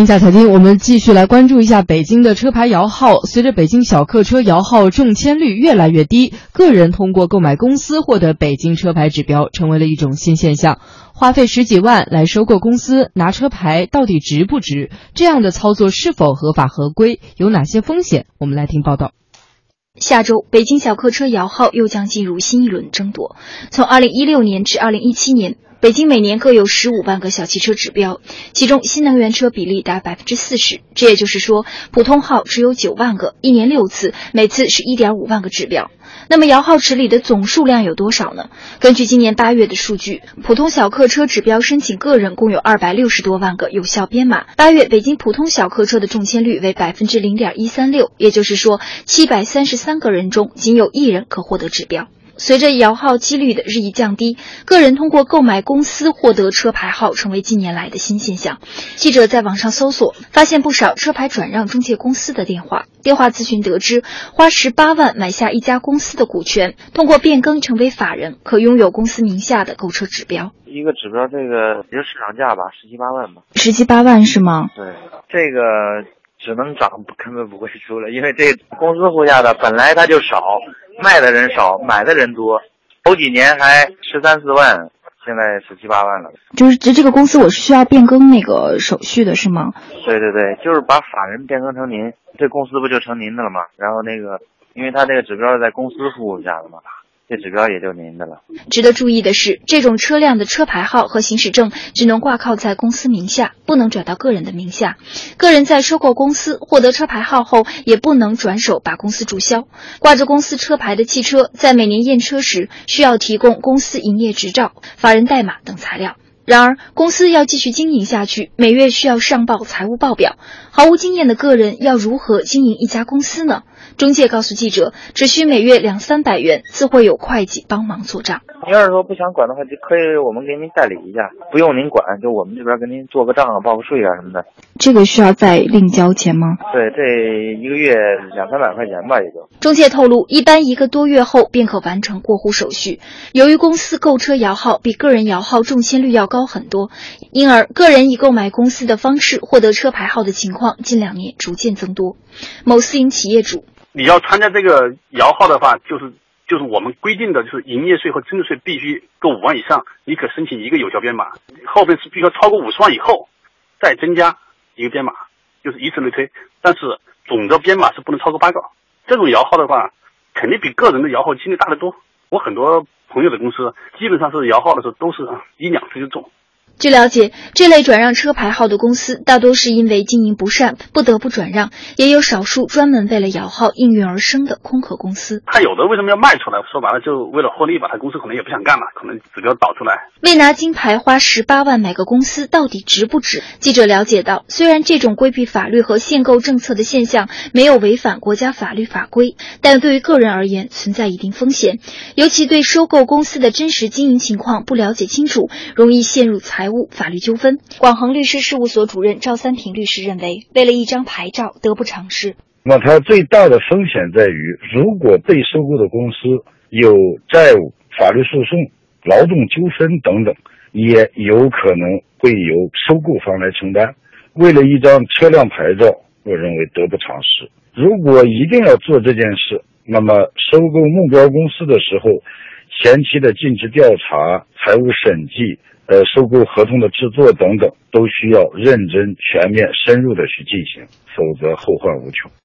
天下财经，我们继续来关注一下北京的车牌摇号。随着北京小客车摇号中签率越来越低，个人通过购买公司获得北京车牌指标成为了一种新现象。花费十几万来收购公司拿车牌，到底值不值？这样的操作是否合法合规？有哪些风险？我们来听报道。下周，北京小客车摇号又将进入新一轮争夺。从二零一六年至二零一七年。北京每年各有十五万个小汽车指标，其中新能源车比例达百分之四十。这也就是说，普通号只有九万个，一年六次，每次是一点五万个指标。那么摇号池里的总数量有多少呢？根据今年八月的数据，普通小客车指标申请个人共有二百六十多万个有效编码。八月北京普通小客车的中签率为百分之零点一三六，也就是说，七百三十三个人中仅有一人可获得指标。随着摇号几率的日益降低，个人通过购买公司获得车牌号成为近年来的新现象。记者在网上搜索，发现不少车牌转让中介公司的电话。电话咨询得知，花十八万买下一家公司的股权，通过变更成为法人，可拥有公司名下的购车指标。一个指标，这个也就市场价吧，十七八万吧。十七八万是吗？对，这个只能涨，根本不会出了，因为这公司户下的本来它就少。卖的人少，买的人多，头几年还十三四万，现在十七八万了。就是这这个公司，我是需要变更那个手续的，是吗？对对对，就是把法人变更成您，这公司不就成您的了吗？然后那个，因为他这个指标是在公司服务下的嘛。这指标也就您的了。值得注意的是，这种车辆的车牌号和行驶证只能挂靠在公司名下，不能转到个人的名下。个人在收购公司获得车牌号后，也不能转手把公司注销。挂着公司车牌的汽车，在每年验车时需要提供公司营业执照、法人代码等材料。然而，公司要继续经营下去，每月需要上报财务报表。毫无经验的个人要如何经营一家公司呢？中介告诉记者，只需每月两三百元，自会有会计帮忙做账。您要是说不想管的话，就可以我们给您代理一下，不用您管，就我们这边给您做个账啊，报个税啊什么的。这个需要再另交钱吗？对，这一个月两三百块钱吧，也就。中介透露，一般一个多月后便可完成过户手续。由于公司购车摇号比个人摇号中签率要高很多，因而个人以购买公司的方式获得车牌号的情况近两年逐渐增多。某私营企业主。你要参加这个摇号的话，就是就是我们规定的，就是营业税和增值税必须够五万以上，你可申请一个有效编码，后面是必须要超过五十万以后，再增加一个编码，就是以此类推。但是总的编码是不能超过八个。这种摇号的话，肯定比个人的摇号几率大得多。我很多朋友的公司，基本上是摇号的时候都是一两次就中。据了解，这类转让车牌号的公司大多是因为经营不善不得不转让，也有少数专门为了摇号应运而生的空壳公司。他有的为什么要卖出来？说白了，就为了获利吧。他公司可能也不想干了，可能指标倒出来。为拿金牌花十八万买个公司，到底值不值？记者了解到，虽然这种规避法律和限购政策的现象没有违反国家法律法规，但对于个人而言存在一定风险，尤其对收购公司的真实经营情况不了解清楚，容易陷入财。务法律纠纷，广恒律师事务所主任赵三平律师认为，为了一张牌照得不偿失。那它最大的风险在于，如果被收购的公司有债务、法律诉讼、劳动纠纷等等，也有可能会由收购方来承担。为了一张车辆牌照，我认为得不偿失。如果一定要做这件事，那么收购目标公司的时候，前期的尽职调查、财务审计。呃，收购合同的制作等等，都需要认真、全面、深入的去进行，否则后患无穷。